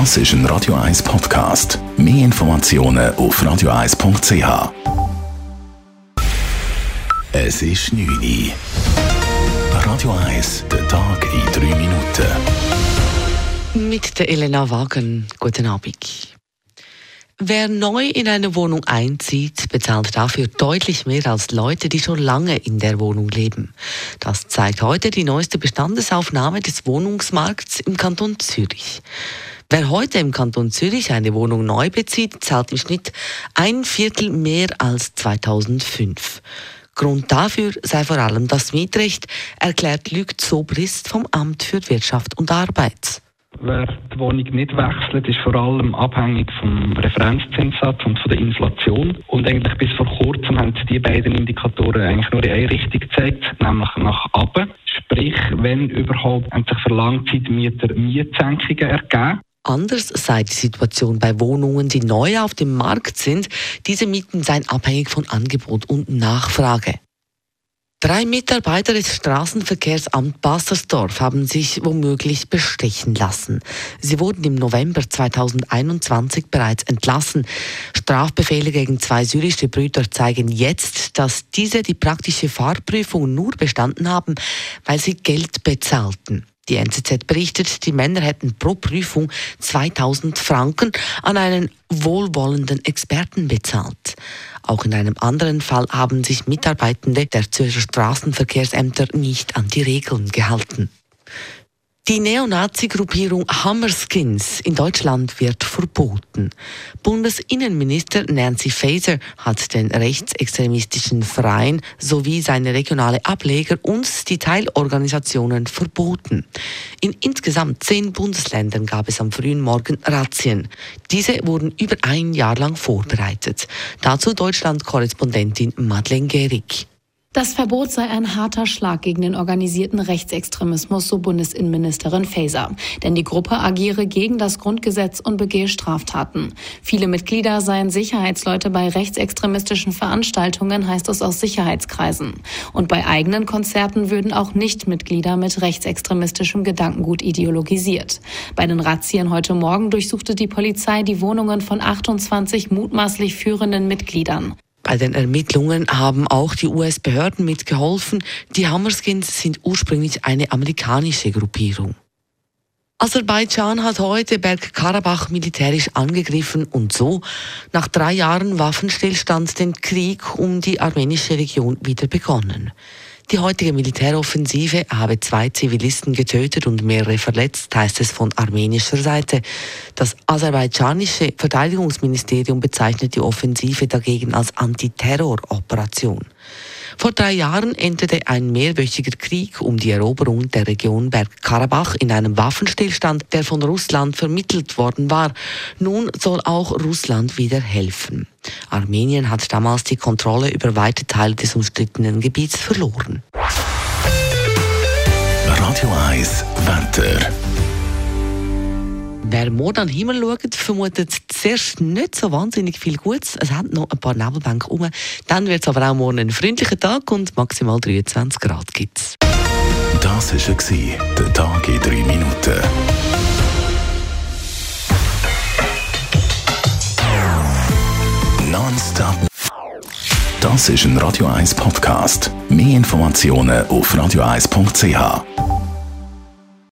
Das ist ein Radio 1 Podcast. Mehr Informationen auf radio1.ch. Es ist 9 Uhr. Radio 1, der Tag in 3 Minuten. Mit der Elena Wagen. Guten Abend. Wer neu in eine Wohnung einzieht, bezahlt dafür deutlich mehr als Leute, die schon lange in der Wohnung leben. Das zeigt heute die neueste Bestandesaufnahme des Wohnungsmarkts im Kanton Zürich. Wer heute im Kanton Zürich eine Wohnung neu bezieht, zahlt im Schnitt ein Viertel mehr als 2005. Grund dafür sei vor allem das Mietrecht, erklärt Luc Zobrist vom Amt für Wirtschaft und Arbeit. Wer die Wohnung nicht wechselt, ist vor allem abhängig vom Referenzzinssatz und von der Inflation. Und eigentlich bis vor kurzem haben die beiden Indikatoren eigentlich nur in eine Richtung gezeigt, nämlich nach oben. Sprich, wenn überhaupt, haben sich für Langzeitmieter Mietsenkungen ergeben. Anders sei die Situation bei Wohnungen, die neu auf dem Markt sind. Diese Mieten seien abhängig von Angebot und Nachfrage. Drei Mitarbeiter des Straßenverkehrsamt Bassersdorf haben sich womöglich bestechen lassen. Sie wurden im November 2021 bereits entlassen. Strafbefehle gegen zwei syrische Brüder zeigen jetzt, dass diese die praktische Fahrprüfung nur bestanden haben, weil sie Geld bezahlten. Die NZZ berichtet, die Männer hätten pro Prüfung 2000 Franken an einen wohlwollenden Experten bezahlt. Auch in einem anderen Fall haben sich Mitarbeitende der Zürcher Straßenverkehrsämter nicht an die Regeln gehalten. Die Neonazi-Gruppierung Hammerskins in Deutschland wird verboten. Bundesinnenminister Nancy Faeser hat den rechtsextremistischen Verein sowie seine regionale Ableger und die Teilorganisationen verboten. In insgesamt zehn Bundesländern gab es am frühen Morgen Razzien. Diese wurden über ein Jahr lang vorbereitet. Dazu Deutschland-Korrespondentin Madeleine Gehrig. Das Verbot sei ein harter Schlag gegen den organisierten Rechtsextremismus, so Bundesinnenministerin Faeser. Denn die Gruppe agiere gegen das Grundgesetz und begehe Straftaten. Viele Mitglieder seien Sicherheitsleute bei rechtsextremistischen Veranstaltungen, heißt es aus Sicherheitskreisen. Und bei eigenen Konzerten würden auch Nichtmitglieder mit rechtsextremistischem Gedankengut ideologisiert. Bei den Razzien heute Morgen durchsuchte die Polizei die Wohnungen von 28 mutmaßlich führenden Mitgliedern. Bei den Ermittlungen haben auch die US-Behörden mitgeholfen. Die Hammerskins sind ursprünglich eine amerikanische Gruppierung. Aserbaidschan hat heute Bergkarabach militärisch angegriffen und so nach drei Jahren Waffenstillstand den Krieg um die armenische Region wieder begonnen. Die heutige Militäroffensive habe zwei Zivilisten getötet und mehrere verletzt, heißt es von armenischer Seite. Das aserbaidschanische Verteidigungsministerium bezeichnet die Offensive dagegen als Antiterroroperation. Vor drei Jahren endete ein mehrwöchiger Krieg um die Eroberung der Region Bergkarabach in einem Waffenstillstand, der von Russland vermittelt worden war. Nun soll auch Russland wieder helfen. Armenien hat damals die Kontrolle über weite Teile des umstrittenen Gebiets verloren. Radio 1 Wetter. Wer morgen an den Himmel schaut, vermutet zuerst nicht so wahnsinnig viel Gutes. Es hat noch ein paar Nebelbänke rum. Dann wird es aber auch morgen ein freundlicher Tag und maximal 23 Grad gibt's. Das war der Tag in 3 Minuten. Nonstop. Das ist ein Radio 1 Podcast. Mehr Informationen auf radio1.ch.